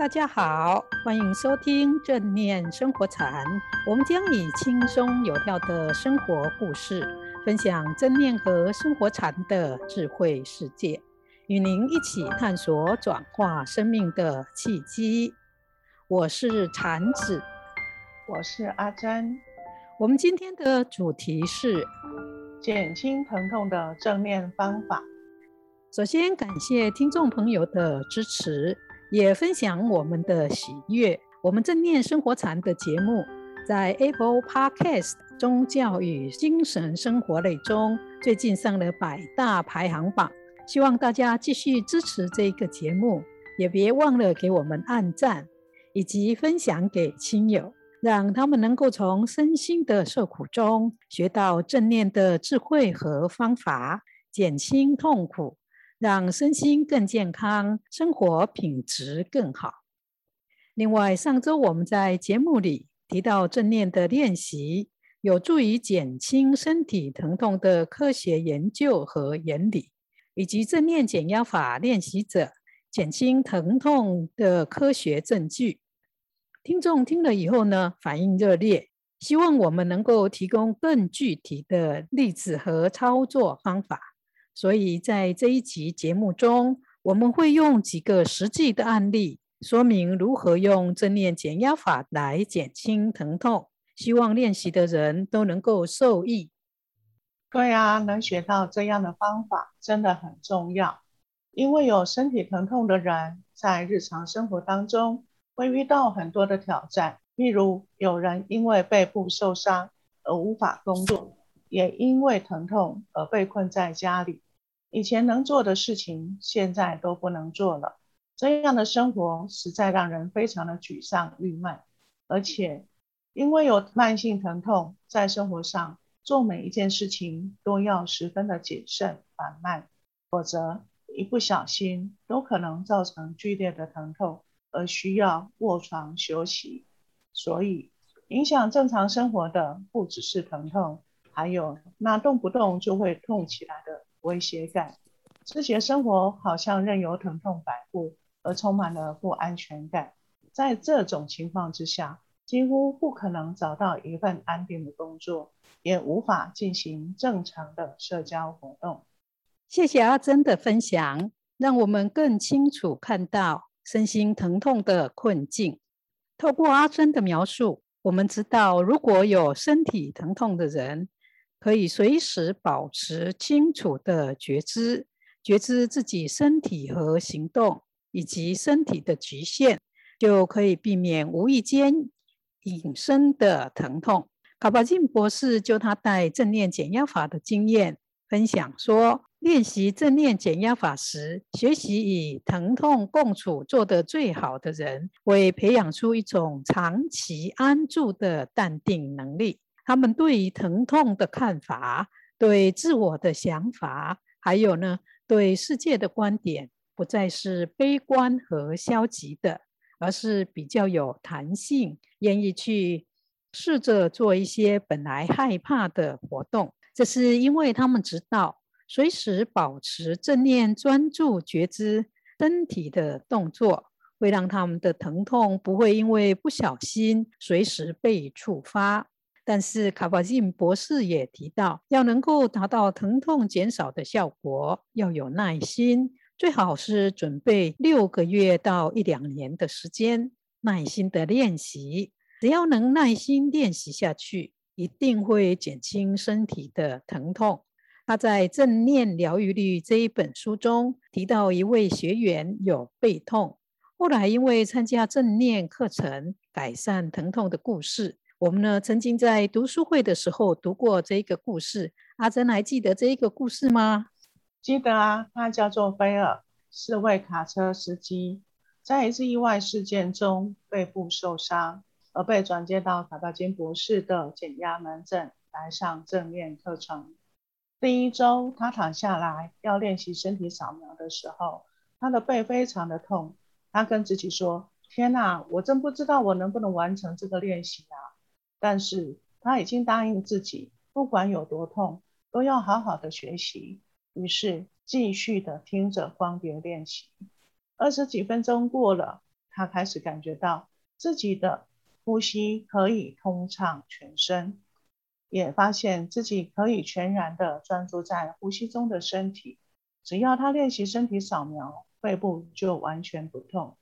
大家好，欢迎收听正念生活禅。我们将以轻松有料的生活故事，分享正念和生活禅的智慧世界，与您一起探索转化生命的契机。我是禅子，我是阿珍。我们今天的主题是减轻疼痛的正念方法。首先，感谢听众朋友的支持。也分享我们的喜悦。我们正念生活禅的节目，在 Apple Podcast 宗教与精神生活类中，最近上了百大排行榜。希望大家继续支持这个节目，也别忘了给我们按赞，以及分享给亲友，让他们能够从身心的受苦中学到正念的智慧和方法，减轻痛苦。让身心更健康，生活品质更好。另外，上周我们在节目里提到正念的练习有助于减轻身体疼痛的科学研究和原理，以及正念减压法练习者减轻疼痛的科学证据。听众听了以后呢，反应热烈，希望我们能够提供更具体的例子和操作方法。所以在这一集节目中，我们会用几个实际的案例，说明如何用正念减压法来减轻疼痛。希望练习的人都能够受益。对啊，能学到这样的方法真的很重要，因为有身体疼痛的人，在日常生活当中会遇到很多的挑战，例如有人因为背部受伤而无法工作。也因为疼痛而被困在家里，以前能做的事情现在都不能做了。这样的生活实在让人非常的沮丧、郁闷。而且，因为有慢性疼痛，在生活上做每一件事情都要十分的谨慎、缓慢，否则一不小心都可能造成剧烈的疼痛，而需要卧床休息。所以，影响正常生活的不只是疼痛。还有那动不动就会痛起来的威胁感，这些生活好像任由疼痛摆布，而充满了不安全感。在这种情况之下，几乎不可能找到一份安定的工作，也无法进行正常的社交活动。谢谢阿珍的分享，让我们更清楚看到身心疼痛的困境。透过阿珍的描述，我们知道如果有身体疼痛的人，可以随时保持清楚的觉知，觉知自己身体和行动以及身体的局限，就可以避免无意间引生的疼痛。卡巴金博士就他带正念减压法的经验分享说，练习正念减压法时，学习与疼痛共处做得最好的人，会培养出一种长期安住的淡定能力。他们对于疼痛的看法、对自我的想法，还有呢，对世界的观点，不再是悲观和消极的，而是比较有弹性，愿意去试着做一些本来害怕的活动。这是因为他们知道，随时保持正念、专注觉知身体的动作，会让他们的疼痛不会因为不小心随时被触发。但是卡巴金博士也提到，要能够达到疼痛减少的效果，要有耐心，最好是准备六个月到一两年的时间，耐心的练习。只要能耐心练习下去，一定会减轻身体的疼痛。他在《正念疗愈力》这一本书中提到，一位学员有背痛，后来因为参加正念课程，改善疼痛的故事。我们呢，曾经在读书会的时候读过这一个故事。阿珍还记得这一个故事吗？记得啊，他叫做菲尔，是位卡车司机，在一次意外事件中背部受伤，而被转接到卡巴金博士的减压门诊来上正念课程。第一周，他躺下来要练习身体扫描的时候，他的背非常的痛。他跟自己说：“天哪，我真不知道我能不能完成这个练习啊！”但是他已经答应自己，不管有多痛，都要好好的学习。于是继续的听着光碟练习。二十几分钟过了，他开始感觉到自己的呼吸可以通畅全身，也发现自己可以全然的专注在呼吸中的身体。只要他练习身体扫描，背部就完全不痛。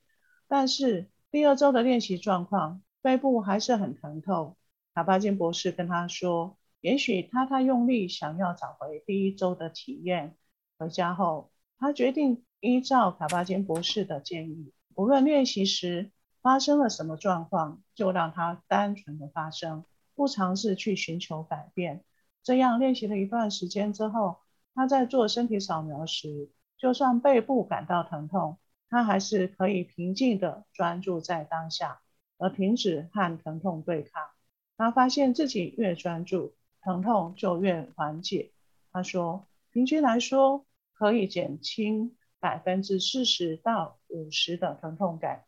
但是第二周的练习状况，背部还是很疼痛。卡巴金博士跟他说，也许他太用力，想要找回第一周的体验。回家后，他决定依照卡巴金博士的建议，无论练习时发生了什么状况，就让它单纯的发生，不尝试去寻求改变。这样练习了一段时间之后，他在做身体扫描时，就算背部感到疼痛，他还是可以平静地专注在当下，而停止和疼痛对抗。他发现自己越专注，疼痛就越缓解。他说，平均来说，可以减轻百分之四十到五十的疼痛感。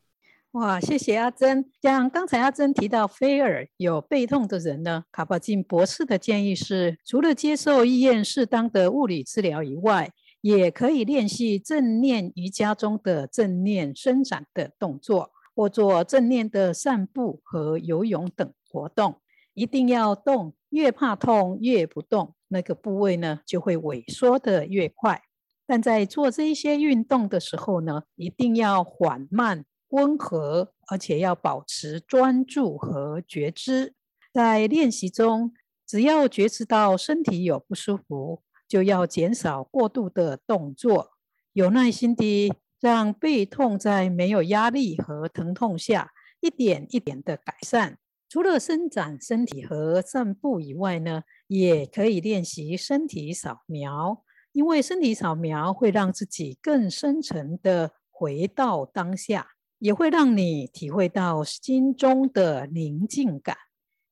哇，谢谢阿珍。像刚才阿珍提到，菲尔有背痛的人呢，卡巴金博士的建议是，除了接受医院适当的物理治疗以外，也可以练习正念瑜伽中的正念伸展的动作，或做正念的散步和游泳等活动。一定要动，越怕痛越不动，那个部位呢就会萎缩得越快。但在做这些运动的时候呢，一定要缓慢、温和，而且要保持专注和觉知。在练习中，只要觉知到身体有不舒服，就要减少过度的动作，有耐心地让背痛在没有压力和疼痛下，一点一点的改善。除了伸展身体和散步以外呢，也可以练习身体扫描，因为身体扫描会让自己更深层的回到当下，也会让你体会到心中的宁静感，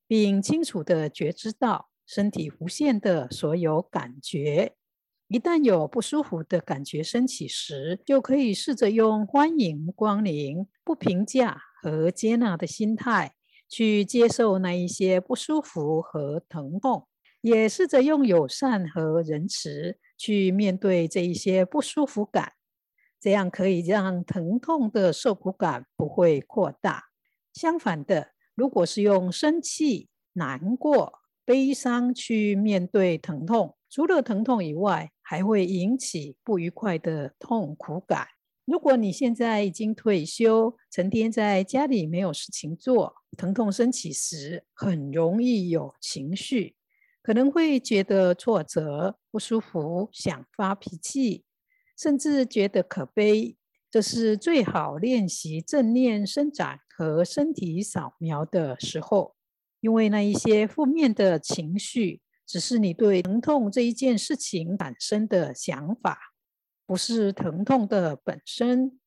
并清楚地觉知到。身体无限的所有感觉，一旦有不舒服的感觉升起时，就可以试着用欢迎光临、不评价和接纳的心态去接受那一些不舒服和疼痛，也试着用友善和仁慈去面对这一些不舒服感，这样可以让疼痛的受苦感不会扩大。相反的，如果是用生气、难过，悲伤去面对疼痛，除了疼痛以外，还会引起不愉快的痛苦感。如果你现在已经退休，成天在家里没有事情做，疼痛升起时，很容易有情绪，可能会觉得挫折、不舒服，想发脾气，甚至觉得可悲。这是最好练习正念伸展和身体扫描的时候。因为那一些负面的情绪，只是你对疼痛这一件事情产生的想法，不是疼痛的本身。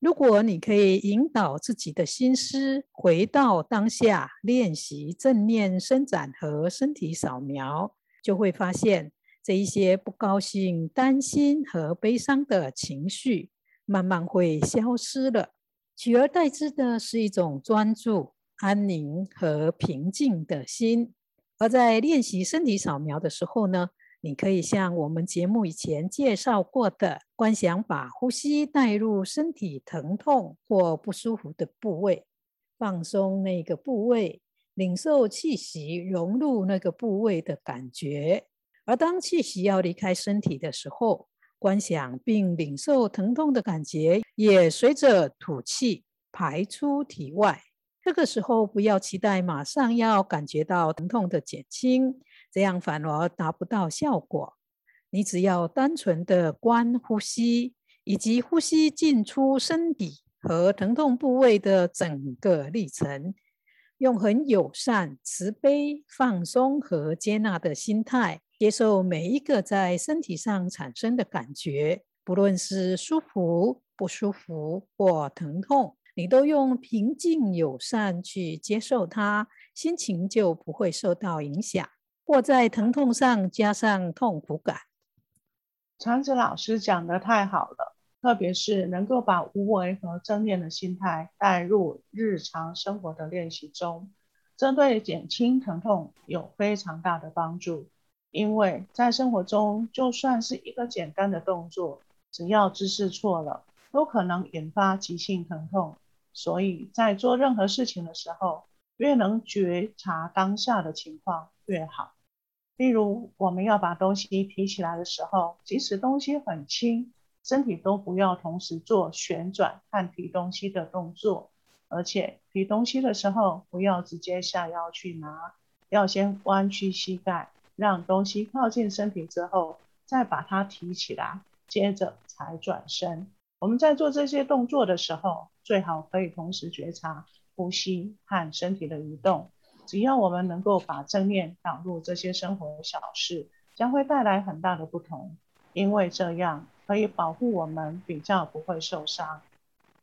如果你可以引导自己的心思回到当下，练习正念伸展和身体扫描，就会发现这一些不高兴、担心和悲伤的情绪慢慢会消失了，取而代之的是一种专注。安宁和平静的心。而在练习身体扫描的时候呢，你可以像我们节目以前介绍过的，观想把呼吸带入身体疼痛或不舒服的部位，放松那个部位，领受气息融入那个部位的感觉。而当气息要离开身体的时候，观想并领受疼痛的感觉，也随着吐气排出体外。这个时候不要期待马上要感觉到疼痛的减轻，这样反而达不到效果。你只要单纯的观呼吸，以及呼吸进出身体和疼痛部位的整个历程，用很友善、慈悲、放松和接纳的心态，接受每一个在身体上产生的感觉，不论是舒服、不舒服或疼痛。你都用平静友善去接受它，心情就不会受到影响，或在疼痛上加上痛苦感。长子老师讲得太好了，特别是能够把无为和正念的心态带入日常生活的练习中，这对减轻疼痛有非常大的帮助。因为在生活中，就算是一个简单的动作，只要姿势错了，都可能引发急性疼痛。所以在做任何事情的时候，越能觉察当下的情况越好。例如，我们要把东西提起来的时候，即使东西很轻，身体都不要同时做旋转和提东西的动作，而且提东西的时候，不要直接下腰去拿，要先弯曲膝盖，让东西靠近身体之后，再把它提起来，接着才转身。我们在做这些动作的时候，最好可以同时觉察呼吸和身体的移动。只要我们能够把正念导入这些生活小事，将会带来很大的不同。因为这样可以保护我们比较不会受伤。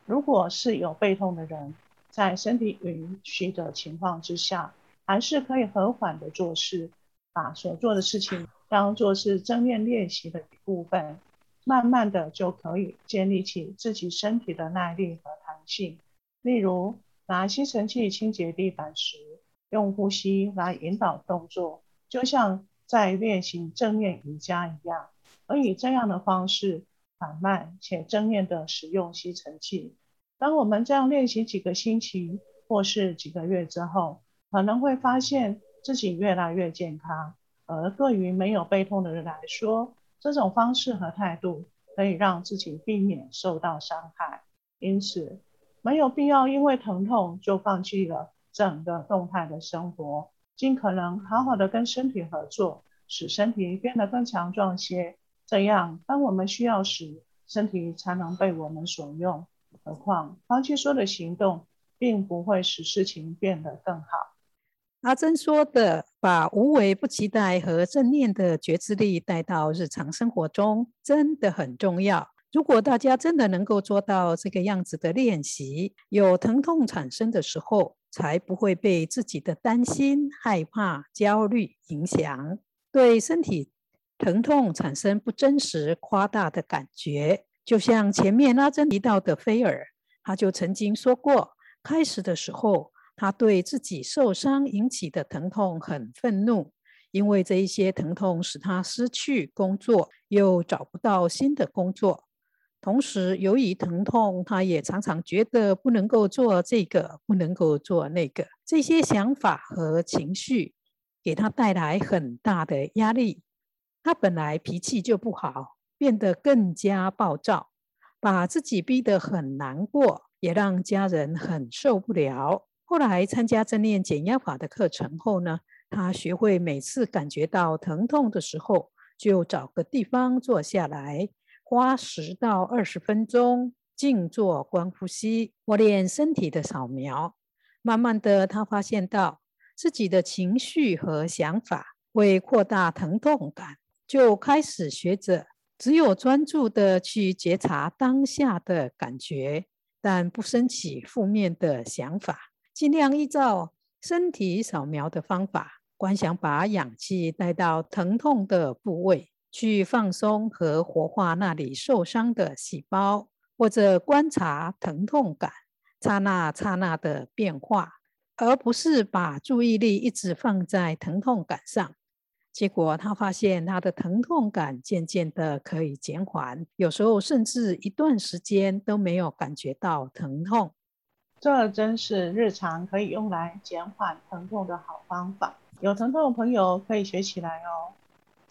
如果是有背痛的人，在身体允许的情况之下，还是可以和缓的做事，把所做的事情当做是正念练习的一部分。慢慢的就可以建立起自己身体的耐力和弹性。例如，拿吸尘器清洁地板时，用呼吸来引导动作，就像在练习正念瑜伽一样。而以这样的方式，缓慢且正念的使用吸尘器。当我们这样练习几个星期或是几个月之后，可能会发现自己越来越健康。而对于没有背痛的人来说，这种方式和态度可以让自己避免受到伤害，因此没有必要因为疼痛就放弃了整个动态的生活，尽可能好好的跟身体合作，使身体变得更强壮些。这样，当我们需要时，身体才能被我们所用。何况，放弃说的行动，并不会使事情变得更好。阿珍说的，把无为不期待和正念的觉知力带到日常生活中，真的很重要。如果大家真的能够做到这个样子的练习，有疼痛产生的时候，才不会被自己的担心、害怕、焦虑影响，对身体疼痛产生不真实、夸大的感觉。就像前面阿珍提到的菲尔，他就曾经说过，开始的时候。他对自己受伤引起的疼痛很愤怒，因为这一些疼痛使他失去工作，又找不到新的工作。同时，由于疼痛，他也常常觉得不能够做这个，不能够做那个。这些想法和情绪给他带来很大的压力。他本来脾气就不好，变得更加暴躁，把自己逼得很难过，也让家人很受不了。后来参加正念减压法的课程后呢，他学会每次感觉到疼痛的时候，就找个地方坐下来，花十到二十分钟静坐观呼吸，磨练身体的扫描。慢慢的，他发现到自己的情绪和想法会扩大疼痛感，就开始学着只有专注的去觉察当下的感觉，但不升起负面的想法。尽量依照身体扫描的方法，观想把氧气带到疼痛的部位，去放松和活化那里受伤的细胞，或者观察疼痛感刹那刹那的变化，而不是把注意力一直放在疼痛感上。结果他发现他的疼痛感渐渐的可以减缓，有时候甚至一段时间都没有感觉到疼痛。这真是日常可以用来减缓疼痛的好方法，有疼痛的朋友可以学起来哦。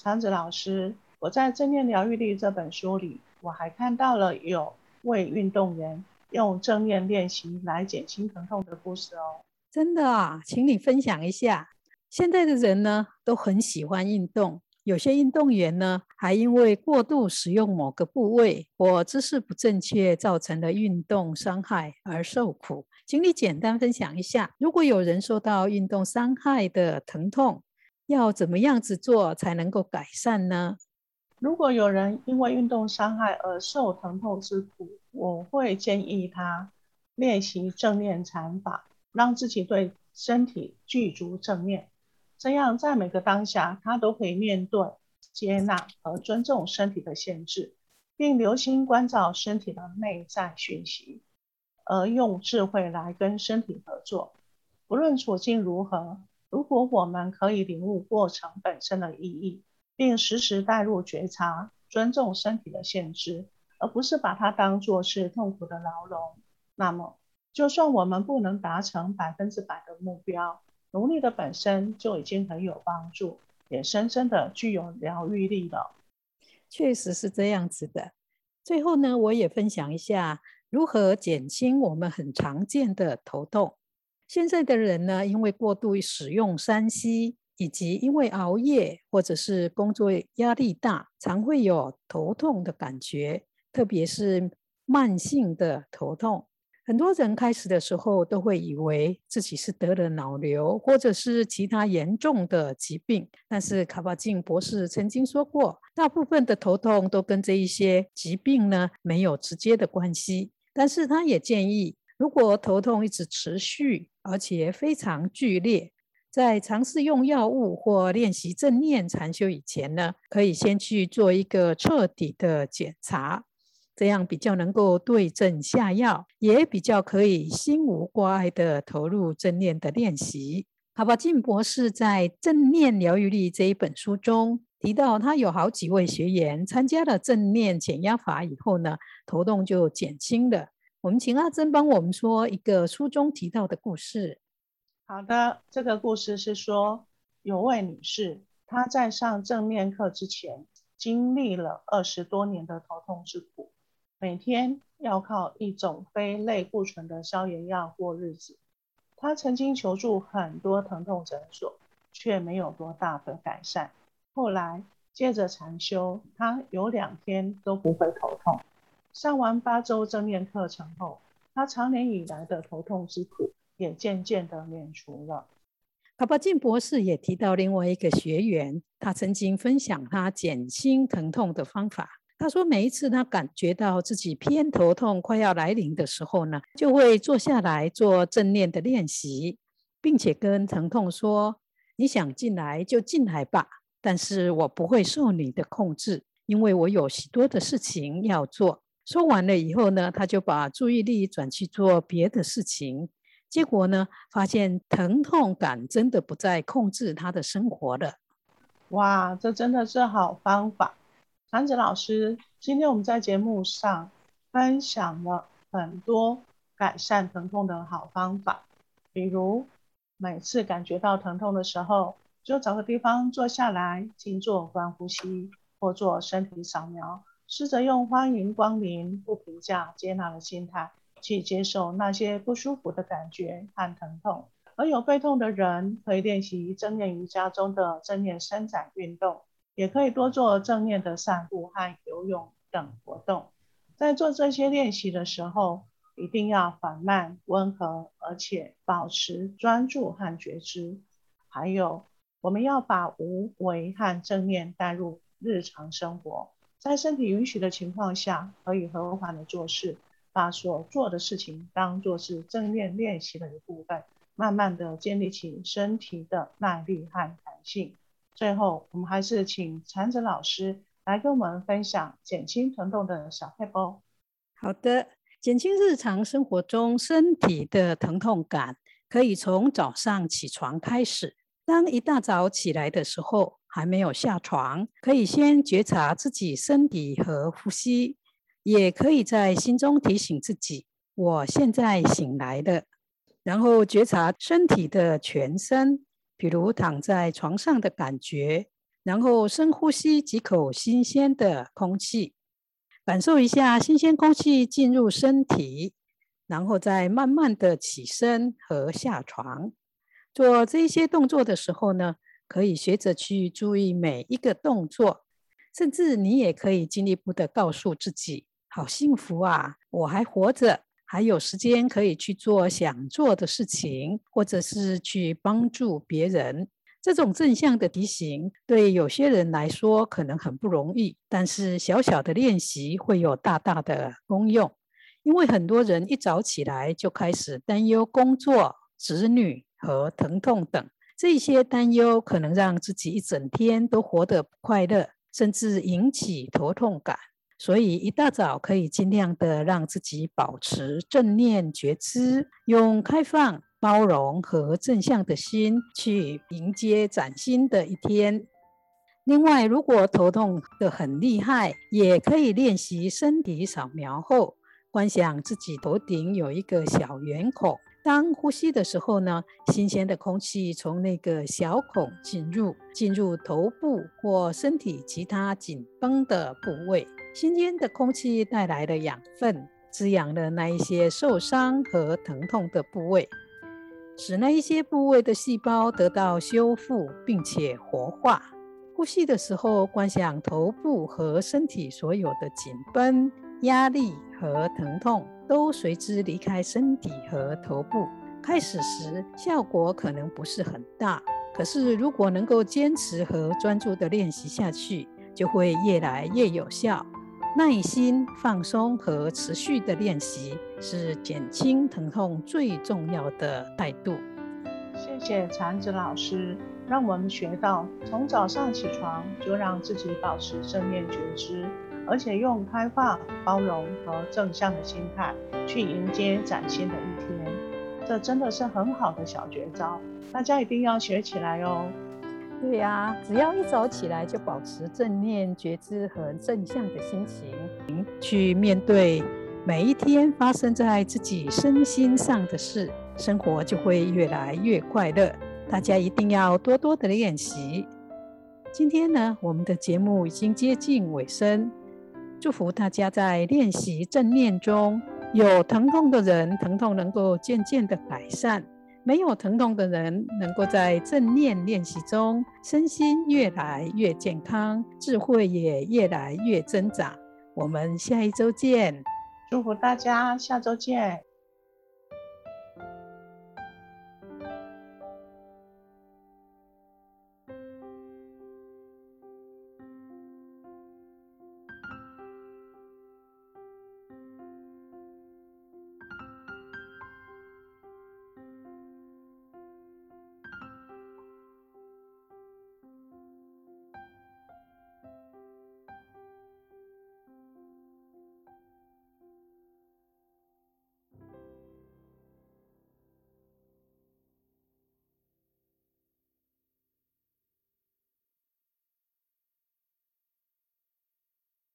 长子老师，我在《正念疗愈力》这本书里，我还看到了有位运动员用正念练习来减轻疼痛的故事哦。真的啊，请你分享一下。现在的人呢，都很喜欢运动。有些运动员呢，还因为过度使用某个部位或姿势不正确，造成了运动伤害而受苦。请你简单分享一下，如果有人受到运动伤害的疼痛，要怎么样子做才能够改善呢？如果有人因为运动伤害而受疼痛之苦，我会建议他练习正念禅法，让自己对身体具足正念。这样，在每个当下，他都可以面对、接纳和尊重身体的限制，并留心关照身体的内在讯息，而用智慧来跟身体合作。不论处境如何，如果我们可以领悟过程本身的意义，并时时带入觉察，尊重身体的限制，而不是把它当作是痛苦的牢笼，那么就算我们不能达成百分之百的目标，努力的本身就已经很有帮助，也深深的具有疗愈力了。确实是这样子的。最后呢，我也分享一下如何减轻我们很常见的头痛。现在的人呢，因为过度使用三 C，以及因为熬夜或者是工作压力大，常会有头痛的感觉，特别是慢性的头痛。很多人开始的时候都会以为自己是得了脑瘤或者是其他严重的疾病，但是卡巴金博士曾经说过，大部分的头痛都跟这一些疾病呢没有直接的关系。但是他也建议，如果头痛一直持续，而且非常剧烈，在尝试用药物或练习正念禅修以前呢，可以先去做一个彻底的检查。这样比较能够对症下药，也比较可以心无挂碍地投入正念的练习。好吧金博士在《正念疗愈力》这一本书中提到，他有好几位学员参加了正念减压法以后呢，头痛就减轻了。我们请阿珍帮我们说一个书中提到的故事。好的，这个故事是说，有位女士，她在上正念课之前，经历了二十多年的头痛之苦。每天要靠一种非类固醇的消炎药过日子。她曾经求助很多疼痛诊所，却没有多大的改善。后来借着禅修，她有两天都不会头痛。上完八周正念课程后，他长年以来的头痛之苦也渐渐的免除了。卡巴金博士也提到另外一个学员，他曾经分享他减轻疼痛的方法。他说，每一次他感觉到自己偏头痛快要来临的时候呢，就会坐下来做正念的练习，并且跟疼痛说：“你想进来就进来吧，但是我不会受你的控制，因为我有许多的事情要做。”说完了以后呢，他就把注意力转去做别的事情，结果呢，发现疼痛感真的不再控制他的生活了。哇，这真的是好方法。禅子老师，今天我们在节目上分享了很多改善疼痛的好方法，比如每次感觉到疼痛的时候，就找个地方坐下来，静坐观呼吸，或做身体扫描，试着用欢迎光临、不评价、接纳的心态去接受那些不舒服的感觉和疼痛。而有背痛的人，可以练习正念瑜伽中的正念伸展运动。也可以多做正念的散步和游泳等活动。在做这些练习的时候，一定要缓慢、温和，而且保持专注和觉知。还有，我们要把无为和正念带入日常生活，在身体允许的情况下，可以和缓的做事，把所做的事情当作是正念练习的一部分，慢慢的建立起身体的耐力和弹性。最后，我们还是请禅子老师来跟我们分享减轻疼痛的小撇步。好的，减轻日常生活中身体的疼痛感，可以从早上起床开始。当一大早起来的时候，还没有下床，可以先觉察自己身体和呼吸，也可以在心中提醒自己：“我现在醒来了。”然后觉察身体的全身。比如躺在床上的感觉，然后深呼吸几口新鲜的空气，感受一下新鲜空气进入身体，然后再慢慢的起身和下床。做这些动作的时候呢，可以学着去注意每一个动作，甚至你也可以进一步的告诉自己：好幸福啊，我还活着。还有时间可以去做想做的事情，或者是去帮助别人。这种正向的提醒，对有些人来说可能很不容易，但是小小的练习会有大大的功用。因为很多人一早起来就开始担忧工作、子女和疼痛等，这些担忧可能让自己一整天都活得不快乐，甚至引起头痛感。所以一大早可以尽量的让自己保持正念觉知，用开放、包容和正向的心去迎接崭新的一天。另外，如果头痛得很厉害，也可以练习身体扫描后，观想自己头顶有一个小圆孔，当呼吸的时候呢，新鲜的空气从那个小孔进入，进入头部或身体其他紧绷的部位。新鲜的空气带来了养分，滋养了那一些受伤和疼痛的部位，使那一些部位的细胞得到修复并且活化。呼吸的时候，观想头部和身体所有的紧绷。压力和疼痛都随之离开身体和头部。开始时效果可能不是很大，可是如果能够坚持和专注地练习下去，就会越来越有效。耐心、放松和持续的练习是减轻疼痛最重要的态度。谢谢禅子老师，让我们学到从早上起床就让自己保持正念觉知。而且用开放、包容和正向的心态去迎接崭新的一天，这真的是很好的小绝招，大家一定要学起来哦。对呀，只要一早起来就保持正念觉知和正向的心情，去面对每一天发生在自己身心上的事，生活就会越来越快乐。大家一定要多多的练习。今天呢，我们的节目已经接近尾声。祝福大家在练习正念中，有疼痛的人，疼痛能够渐渐的改善；没有疼痛的人，能够在正念练习中，身心越来越健康，智慧也越来越增长。我们下一周见，祝福大家下周见。